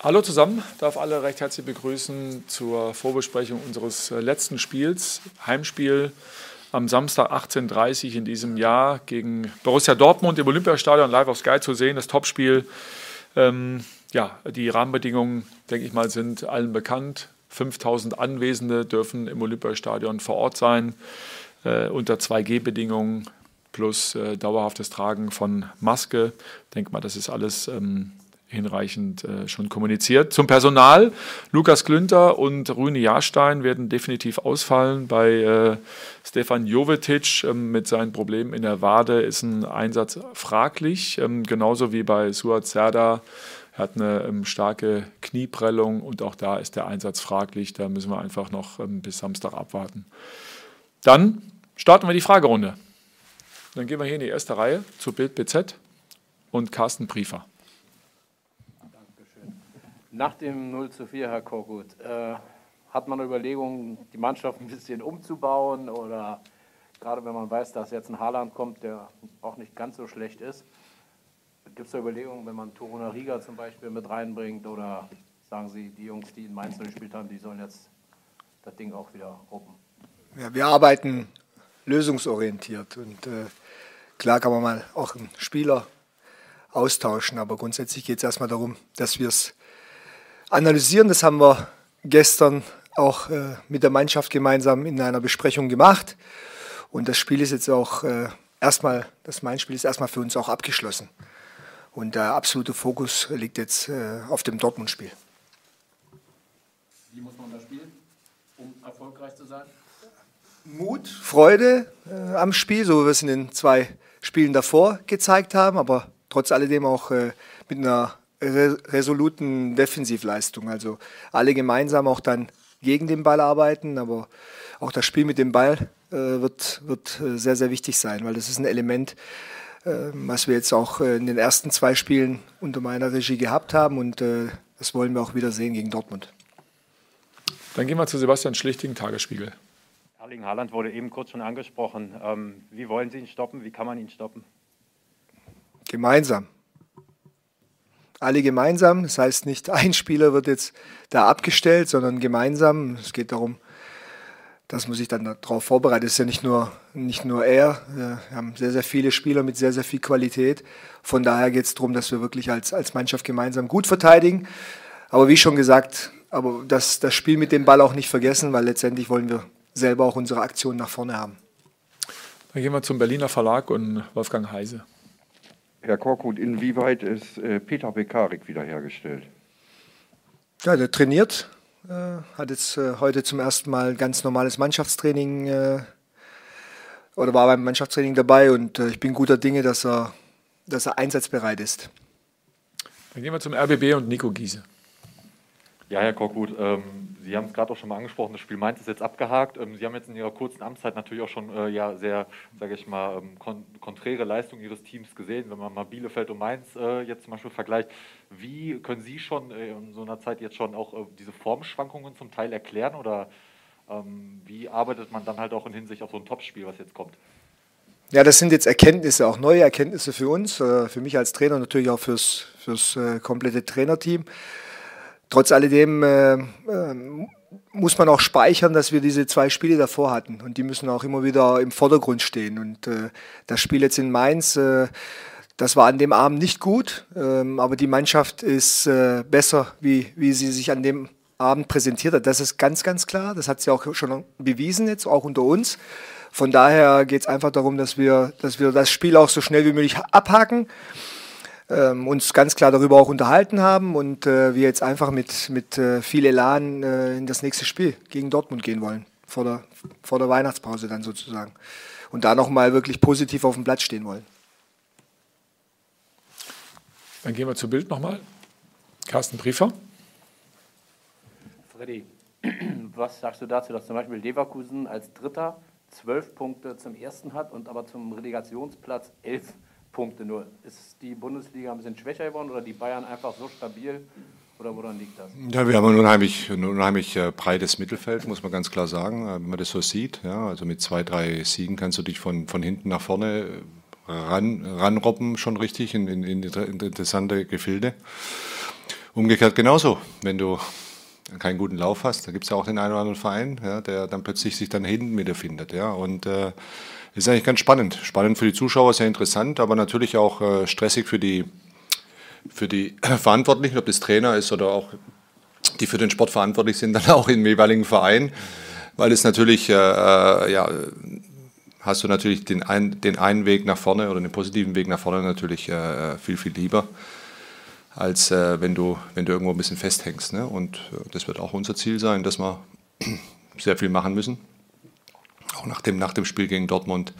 Hallo zusammen, darf alle recht herzlich begrüßen zur Vorbesprechung unseres äh, letzten Spiels, Heimspiel am Samstag 18.30 Uhr in diesem Jahr gegen Borussia Dortmund im Olympiastadion live auf Sky zu sehen. Das Topspiel. Ähm, ja, die Rahmenbedingungen, denke ich mal, sind allen bekannt. 5000 Anwesende dürfen im Olympiastadion vor Ort sein, äh, unter 2G-Bedingungen plus äh, dauerhaftes Tragen von Maske. Ich denke mal, das ist alles ähm, hinreichend äh, schon kommuniziert. Zum Personal, Lukas Klünter und Rüne Jahrstein werden definitiv ausfallen. Bei äh, Stefan Jovetic ähm, mit seinen Problemen in der Wade ist ein Einsatz fraglich, ähm, genauso wie bei Suat Serda. Er hat eine ähm, starke Knieprellung und auch da ist der Einsatz fraglich. Da müssen wir einfach noch ähm, bis Samstag abwarten. Dann starten wir die Fragerunde. Dann gehen wir hier in die erste Reihe zu Bild BZ und Carsten Briefer. Nach dem 0 zu 4, Herr Korkut, äh, hat man Überlegungen, die Mannschaft ein bisschen umzubauen oder gerade wenn man weiß, dass jetzt ein Haaland kommt, der auch nicht ganz so schlecht ist, gibt es da Überlegungen, wenn man Toruna Riga zum Beispiel mit reinbringt oder sagen Sie, die Jungs, die in Mainz gespielt haben, die sollen jetzt das Ding auch wieder ruppen? Ja, wir arbeiten lösungsorientiert und äh, klar kann man mal auch einen Spieler austauschen, aber grundsätzlich geht es erstmal darum, dass wir es analysieren. Das haben wir gestern auch äh, mit der Mannschaft gemeinsam in einer Besprechung gemacht. Und das Spiel ist jetzt auch äh, erstmal, das Main-Spiel ist erstmal für uns auch abgeschlossen. Und der absolute Fokus liegt jetzt äh, auf dem Dortmund-Spiel. Wie muss man das spielen, um erfolgreich zu sein? Mut, Freude äh, am Spiel, so wie wir es in den zwei Spielen davor gezeigt haben, aber trotz alledem auch äh, mit einer resoluten Defensivleistung. Also alle gemeinsam auch dann gegen den Ball arbeiten, aber auch das Spiel mit dem Ball äh, wird, wird äh, sehr, sehr wichtig sein, weil das ist ein Element, äh, was wir jetzt auch äh, in den ersten zwei Spielen unter meiner Regie gehabt haben und äh, das wollen wir auch wieder sehen gegen Dortmund. Dann gehen wir zu Sebastian Schlichting, Tagesspiegel. Erling Haaland wurde eben kurz schon angesprochen. Ähm, wie wollen Sie ihn stoppen? Wie kann man ihn stoppen? Gemeinsam alle gemeinsam. Das heißt, nicht ein Spieler wird jetzt da abgestellt, sondern gemeinsam. Es geht darum, dass man sich dann darauf vorbereitet. Es ist ja nicht nur, nicht nur er. Wir haben sehr, sehr viele Spieler mit sehr, sehr viel Qualität. Von daher geht es darum, dass wir wirklich als, als Mannschaft gemeinsam gut verteidigen. Aber wie schon gesagt, aber das, das Spiel mit dem Ball auch nicht vergessen, weil letztendlich wollen wir selber auch unsere Aktion nach vorne haben. Dann gehen wir zum Berliner Verlag und Wolfgang Heise. Herr Korkut, inwieweit ist äh, Peter Bekarik wiederhergestellt? Ja, der trainiert, äh, hat jetzt äh, heute zum ersten Mal ganz normales Mannschaftstraining äh, oder war beim Mannschaftstraining dabei und äh, ich bin guter Dinge, dass er, dass er einsatzbereit ist. Dann gehen wir zum RBB und Nico Giese. Ja, Herr Korkut, ähm, Sie haben es gerade auch schon mal angesprochen, das Spiel Mainz ist jetzt abgehakt. Ähm, Sie haben jetzt in Ihrer kurzen Amtszeit natürlich auch schon äh, ja, sehr, sage ich mal, ähm, kon konträre Leistungen Ihres Teams gesehen, wenn man mal Bielefeld und Mainz äh, jetzt zum Beispiel vergleicht. Wie können Sie schon äh, in so einer Zeit jetzt schon auch äh, diese Formschwankungen zum Teil erklären oder ähm, wie arbeitet man dann halt auch in Hinsicht auf so ein Topspiel, was jetzt kommt? Ja, das sind jetzt Erkenntnisse, auch neue Erkenntnisse für uns, äh, für mich als Trainer, natürlich auch fürs, fürs äh, komplette Trainerteam. Trotz alledem äh, äh, muss man auch speichern, dass wir diese zwei Spiele davor hatten und die müssen auch immer wieder im Vordergrund stehen. Und äh, das Spiel jetzt in Mainz, äh, das war an dem Abend nicht gut, ähm, aber die Mannschaft ist äh, besser, wie, wie sie sich an dem Abend präsentiert hat. Das ist ganz, ganz klar. Das hat sie auch schon bewiesen jetzt, auch unter uns. Von daher geht es einfach darum, dass wir, dass wir das Spiel auch so schnell wie möglich abhaken ähm, uns ganz klar darüber auch unterhalten haben und äh, wir jetzt einfach mit, mit äh, viel Elan äh, in das nächste Spiel gegen Dortmund gehen wollen, vor der, vor der Weihnachtspause dann sozusagen. Und da nochmal wirklich positiv auf dem Platz stehen wollen. Dann gehen wir zu Bild nochmal. Carsten Briefer. Freddy, was sagst du dazu, dass zum Beispiel Leverkusen als Dritter zwölf Punkte zum ersten hat und aber zum Relegationsplatz elf Punkte nur. Ist die Bundesliga ein bisschen schwächer geworden oder die Bayern einfach so stabil? Oder woran liegt das? Ja, wir haben ein unheimlich, ein unheimlich äh, breites Mittelfeld, muss man ganz klar sagen, äh, wenn man das so sieht. Ja, also mit zwei, drei Siegen kannst du dich von, von hinten nach vorne ran, ranrobben, schon richtig in, in, in interessante Gefilde. Umgekehrt genauso, wenn du keinen guten Lauf hast, da gibt es ja auch den einen oder anderen Verein, ja, der dann plötzlich sich dann hinten wiederfindet. Ja, und äh, ist eigentlich ganz spannend. Spannend für die Zuschauer, sehr interessant, aber natürlich auch äh, stressig für die, für die Verantwortlichen, ob das Trainer ist oder auch die für den Sport verantwortlich sind, dann auch im jeweiligen Verein, weil es natürlich, äh, äh, ja, hast du natürlich den, ein, den einen Weg nach vorne oder den positiven Weg nach vorne natürlich äh, viel, viel lieber als äh, wenn, du, wenn du irgendwo ein bisschen festhängst. Ne? Und äh, das wird auch unser Ziel sein, dass wir sehr viel machen müssen. Auch nach dem, nach dem Spiel gegen Dortmund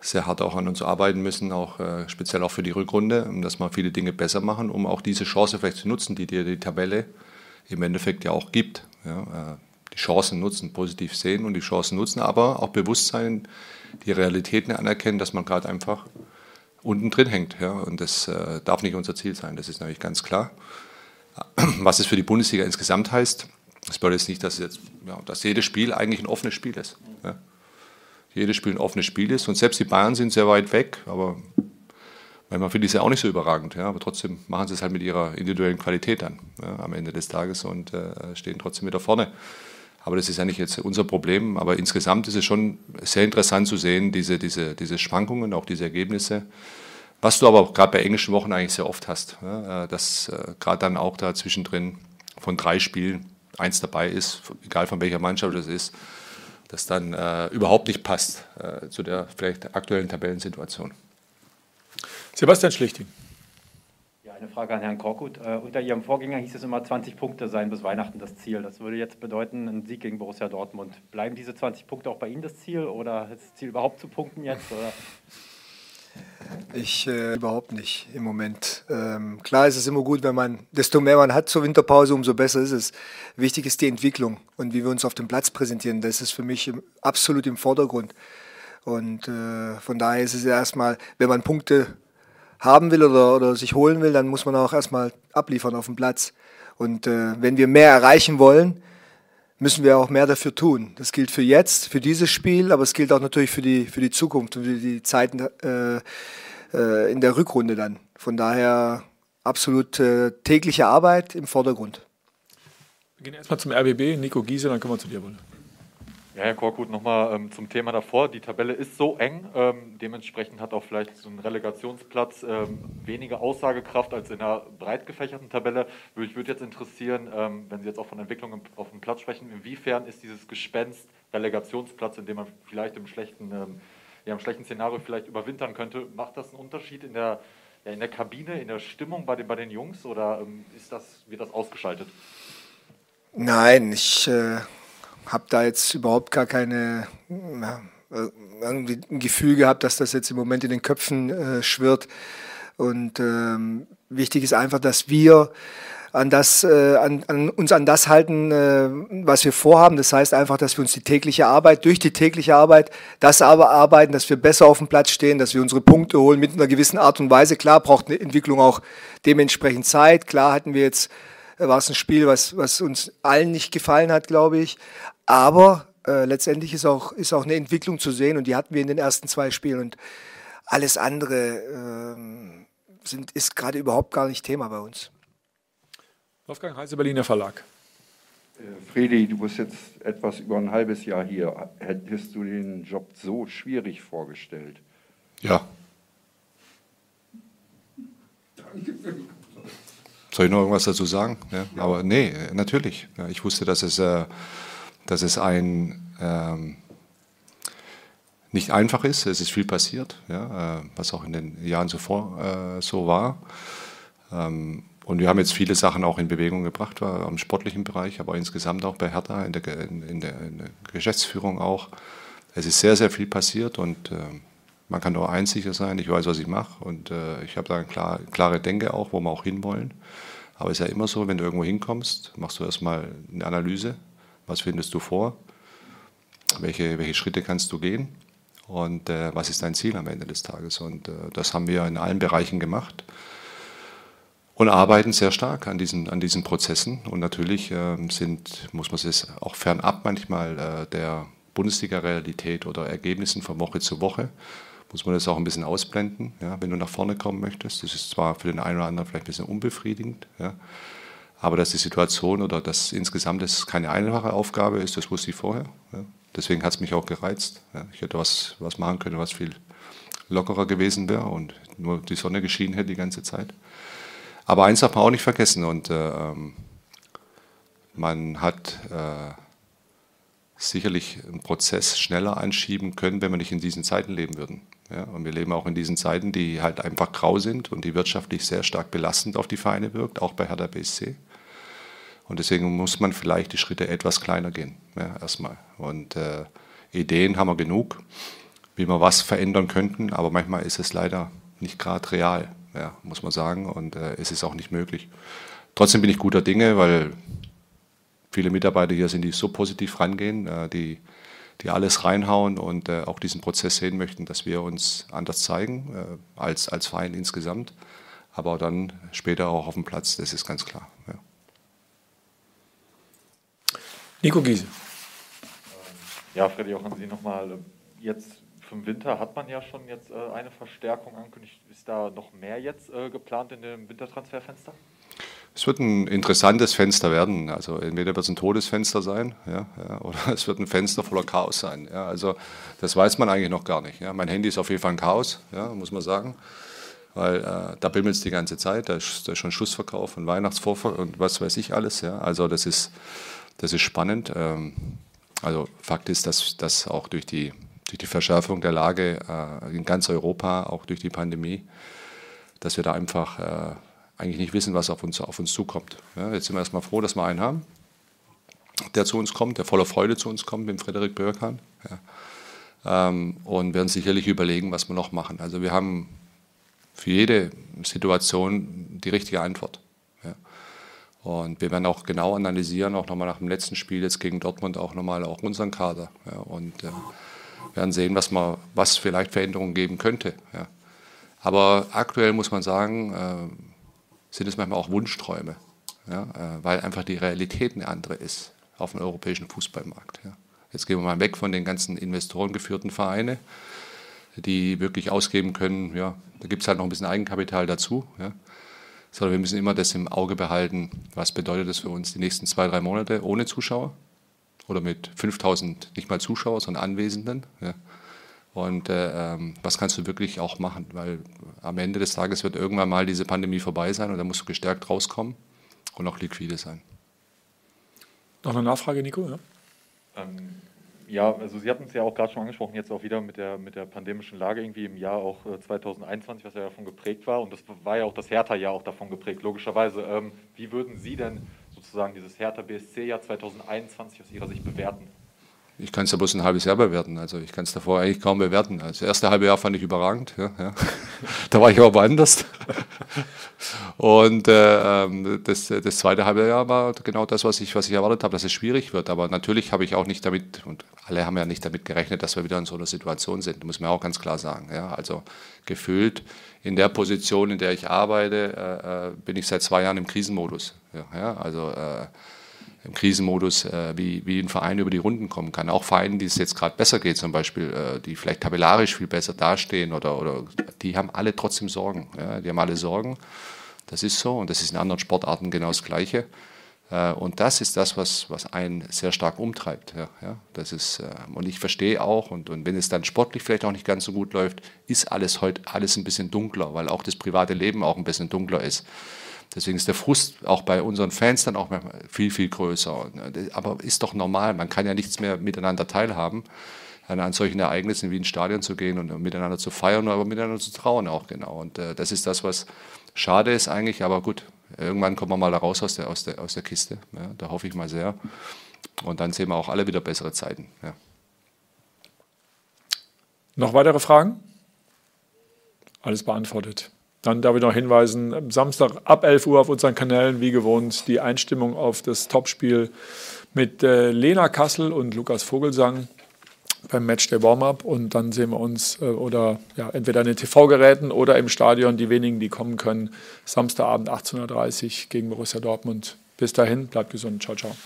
sehr hart auch an uns arbeiten müssen, auch äh, speziell auch für die Rückrunde, dass wir viele Dinge besser machen, um auch diese Chance vielleicht zu nutzen, die dir die Tabelle im Endeffekt ja auch gibt. Ja, äh, die Chancen nutzen, positiv sehen und die Chancen nutzen, aber auch bewusst sein, die Realitäten anerkennen, dass man gerade einfach unten drin hängt. Ja? Und das äh, darf nicht unser Ziel sein, das ist natürlich ganz klar. Was es für die Bundesliga insgesamt heißt, das bedeutet jetzt nicht, dass, jetzt, ja, dass jedes Spiel eigentlich ein offenes Spiel ist. Ja? Jedes Spiel ein offenes Spiel ist und selbst die Bayern sind sehr weit weg, aber manchmal finde ich es ja auch nicht so überragend, ja? aber trotzdem machen sie es halt mit ihrer individuellen Qualität an ja, am Ende des Tages und äh, stehen trotzdem wieder vorne. Aber das ist ja nicht jetzt unser Problem. Aber insgesamt ist es schon sehr interessant zu sehen, diese, diese, diese Schwankungen, auch diese Ergebnisse. Was du aber gerade bei englischen Wochen eigentlich sehr oft hast, ja, äh, dass äh, gerade dann auch da zwischendrin von drei Spielen eins dabei ist, egal von welcher Mannschaft das ist, das dann äh, überhaupt nicht passt äh, zu der vielleicht aktuellen Tabellensituation. Sebastian Schlichting. Eine Frage an Herrn Korkut. Äh, unter Ihrem Vorgänger hieß es immer, 20 Punkte seien bis Weihnachten das Ziel. Das würde jetzt bedeuten, ein Sieg gegen Borussia Dortmund. Bleiben diese 20 Punkte auch bei Ihnen das Ziel oder ist das Ziel überhaupt zu punkten jetzt? Ich äh, überhaupt nicht im Moment. Ähm, klar ist es immer gut, wenn man, desto mehr man hat zur Winterpause, umso besser ist es. Wichtig ist die Entwicklung und wie wir uns auf dem Platz präsentieren. Das ist für mich im, absolut im Vordergrund. Und äh, von daher ist es erstmal, wenn man Punkte haben will oder, oder sich holen will, dann muss man auch erstmal abliefern auf dem Platz. Und äh, wenn wir mehr erreichen wollen, müssen wir auch mehr dafür tun. Das gilt für jetzt, für dieses Spiel, aber es gilt auch natürlich für die, für die Zukunft und für die Zeiten äh, äh, in der Rückrunde dann. Von daher absolut äh, tägliche Arbeit im Vordergrund. Wir gehen erstmal zum RBB. Nico Giese, dann kommen wir zu dir wohl. Ja, Herr Korkut, nochmal ähm, zum Thema davor. Die Tabelle ist so eng, ähm, dementsprechend hat auch vielleicht so ein Relegationsplatz ähm, weniger Aussagekraft als in einer breit gefächerten Tabelle. Mich würde jetzt interessieren, ähm, wenn Sie jetzt auch von Entwicklung auf dem Platz sprechen, inwiefern ist dieses Gespenst Relegationsplatz, in dem man vielleicht im schlechten, ähm, ja, im schlechten Szenario vielleicht überwintern könnte, macht das einen Unterschied in der, ja, in der Kabine, in der Stimmung bei den, bei den Jungs oder ähm, ist das, wird das ausgeschaltet? Nein, ich äh, habe da jetzt überhaupt gar keine ja, irgendwie ein Gefühl gehabt, dass das jetzt im Moment in den Köpfen äh, schwirrt. Und ähm, wichtig ist einfach, dass wir an das, äh, an, an, uns an das halten, äh, was wir vorhaben. Das heißt einfach, dass wir uns die tägliche Arbeit, durch die tägliche Arbeit, das aber arbeiten, dass wir besser auf dem Platz stehen, dass wir unsere Punkte holen mit einer gewissen Art und Weise. Klar braucht eine Entwicklung auch dementsprechend Zeit. Klar hatten wir jetzt, äh, war es ein Spiel, was, was uns allen nicht gefallen hat, glaube ich. Aber äh, letztendlich ist auch, ist auch eine Entwicklung zu sehen und die hatten wir in den ersten zwei Spielen und alles andere äh, sind, ist gerade überhaupt gar nicht Thema bei uns. Wolfgang Heise, Berliner Verlag. Äh, Fredi, du bist jetzt etwas über ein halbes Jahr hier. Hättest du den Job so schwierig vorgestellt? Ja. Soll ich noch irgendwas dazu sagen? Ja, ja. Aber nee, natürlich. Ich wusste, dass es äh, dass es ein ähm, nicht einfach ist. Es ist viel passiert, ja, äh, was auch in den Jahren zuvor äh, so war. Ähm, und wir haben jetzt viele Sachen auch in Bewegung gebracht, war am sportlichen Bereich, aber insgesamt auch bei Hertha, in der, in, in der, in der Geschäftsführung auch. Es ist sehr, sehr viel passiert und äh, man kann nur eins sicher sein, ich weiß, was ich mache und äh, ich habe da klar, klare Denke auch, wo wir auch hinwollen. Aber es ist ja immer so, wenn du irgendwo hinkommst, machst du erstmal eine Analyse, was findest du vor? Welche, welche Schritte kannst du gehen? Und äh, was ist dein Ziel am Ende des Tages? Und äh, das haben wir in allen Bereichen gemacht und arbeiten sehr stark an diesen, an diesen Prozessen. Und natürlich äh, sind, muss man es auch fernab manchmal äh, der Bundesliga-Realität oder Ergebnissen von Woche zu Woche, muss man das auch ein bisschen ausblenden, ja, wenn du nach vorne kommen möchtest. Das ist zwar für den einen oder anderen vielleicht ein bisschen unbefriedigend, ja, Aber dass die Situation oder dass insgesamt es keine einfache Aufgabe ist, das wusste ich vorher. Ja. Deswegen hat es mich auch gereizt. Ich hätte was, was machen können, was viel lockerer gewesen wäre und nur die Sonne geschienen hätte die ganze Zeit. Aber eins darf man auch nicht vergessen und äh, ähm, man hat äh, sicherlich einen Prozess schneller anschieben können, wenn wir nicht in diesen Zeiten leben würden. Ja, und wir leben auch in diesen Zeiten, die halt einfach grau sind und die wirtschaftlich sehr stark belastend auf die Vereine wirkt, auch bei Hertha BSC. Und deswegen muss man vielleicht die Schritte etwas kleiner gehen, ja, erstmal. Und äh, Ideen haben wir genug, wie wir was verändern könnten, aber manchmal ist es leider nicht gerade real, ja, muss man sagen, und äh, es ist auch nicht möglich. Trotzdem bin ich guter Dinge, weil viele Mitarbeiter hier sind, die so positiv rangehen, äh, die, die alles reinhauen und äh, auch diesen Prozess sehen möchten, dass wir uns anders zeigen, äh, als, als Verein insgesamt, aber dann später auch auf dem Platz, das ist ganz klar. Ja. Nico Giese. Ja, Freddy, auch an Sie nochmal. Jetzt für Winter hat man ja schon jetzt eine Verstärkung angekündigt. Ist da noch mehr jetzt geplant in dem Wintertransferfenster? Es wird ein interessantes Fenster werden. Also entweder wird es ein Todesfenster sein, ja, ja, oder es wird ein Fenster voller Chaos sein. Ja, also das weiß man eigentlich noch gar nicht. Mein Handy ist auf jeden Fall ein Chaos, muss man sagen. Weil äh, da bimmelt es die ganze Zeit, da ist, da ist schon Schlussverkauf und Weihnachtsvorverkauf und was weiß ich alles. Also das ist, das ist spannend. Ähm, also Fakt ist, dass, dass auch durch die, durch die Verschärfung der Lage äh, in ganz Europa, auch durch die Pandemie, dass wir da einfach äh, eigentlich nicht wissen, was auf uns, auf uns zukommt. Ja, jetzt sind wir erstmal froh, dass wir einen haben, der zu uns kommt, der voller Freude zu uns kommt, mit Frederik Börkan. Ja. Ähm, und werden sicherlich überlegen, was wir noch machen. Also wir haben für jede Situation die richtige Antwort. Ja. Und wir werden auch genau analysieren, auch nochmal nach dem letzten Spiel jetzt gegen Dortmund auch nochmal auch unseren Kader. Ja. Und äh, werden sehen, was, man, was vielleicht Veränderungen geben könnte. Ja. Aber aktuell muss man sagen, äh, sind es manchmal auch Wunschträume, ja, äh, weil einfach die Realität eine andere ist auf dem europäischen Fußballmarkt. Ja. Jetzt gehen wir mal weg von den ganzen investorengeführten Vereinen, die wirklich ausgeben können, ja, da gibt es halt noch ein bisschen Eigenkapital dazu. Ja. Sondern wir müssen immer das im Auge behalten, was bedeutet das für uns die nächsten zwei, drei Monate ohne Zuschauer oder mit 5000 nicht mal Zuschauer, sondern Anwesenden. Ja. Und äh, ähm, was kannst du wirklich auch machen? Weil am Ende des Tages wird irgendwann mal diese Pandemie vorbei sein und dann musst du gestärkt rauskommen und auch liquide sein. Noch eine Nachfrage, Nico? Ja, ähm, ja also Sie hatten es ja auch gerade schon angesprochen, jetzt auch wieder mit der, mit der pandemischen Lage irgendwie im Jahr auch äh, 2021, was ja davon geprägt war. Und das war ja auch das Hertha-Jahr auch davon geprägt, logischerweise. Ähm, wie würden Sie denn sozusagen dieses Hertha-BSC-Jahr 2021 aus Ihrer Sicht bewerten? Ich kann es ja bloß ein halbes Jahr bewerten. Also ich kann es davor eigentlich kaum bewerten. Also das erste halbe Jahr fand ich überragend. Ja, ja. da war ich aber anders. Und äh, das, das zweite halbe Jahr war genau das, was ich, was ich erwartet habe, dass es schwierig wird. Aber natürlich habe ich auch nicht damit, und alle haben ja nicht damit gerechnet, dass wir wieder in so einer Situation sind. Muss man auch ganz klar sagen. Ja. Also gefühlt in der Position, in der ich arbeite, äh, äh bin ich seit zwei Jahren im Krisenmodus. Ja. Also äh, im Krisenmodus, äh, wie, wie ein Verein über die Runden kommen kann. Auch Vereine, die es jetzt gerade besser geht, zum Beispiel, äh, die vielleicht tabellarisch viel besser dastehen oder, oder die haben alle trotzdem Sorgen. Ja? Die haben alle Sorgen. Das ist so und das ist in anderen Sportarten genau das Gleiche. Äh, und das ist das, was, was einen sehr stark umtreibt. Ja, ja, das ist, äh, und ich verstehe auch, und, und wenn es dann sportlich vielleicht auch nicht ganz so gut läuft, ist alles heute alles ein bisschen dunkler, weil auch das private Leben auch ein bisschen dunkler ist. Deswegen ist der Frust auch bei unseren Fans dann auch viel, viel größer. Aber ist doch normal, man kann ja nichts mehr miteinander teilhaben, an solchen Ereignissen wie ins Stadion zu gehen und miteinander zu feiern, aber miteinander zu trauen auch genau. Und äh, das ist das, was schade ist eigentlich, aber gut, irgendwann kommen wir mal raus aus der, aus der, aus der Kiste. Ja, da hoffe ich mal sehr. Und dann sehen wir auch alle wieder bessere Zeiten. Ja. Noch weitere Fragen? Alles beantwortet. Dann darf ich noch hinweisen, Samstag ab 11 Uhr auf unseren Kanälen, wie gewohnt, die Einstimmung auf das Topspiel mit äh, Lena Kassel und Lukas Vogelsang beim Match der Warm-Up. Und dann sehen wir uns äh, oder ja, entweder an den TV-Geräten oder im Stadion, die wenigen, die kommen können, Samstagabend 18.30 Uhr gegen Borussia Dortmund. Bis dahin, bleibt gesund. Ciao, ciao.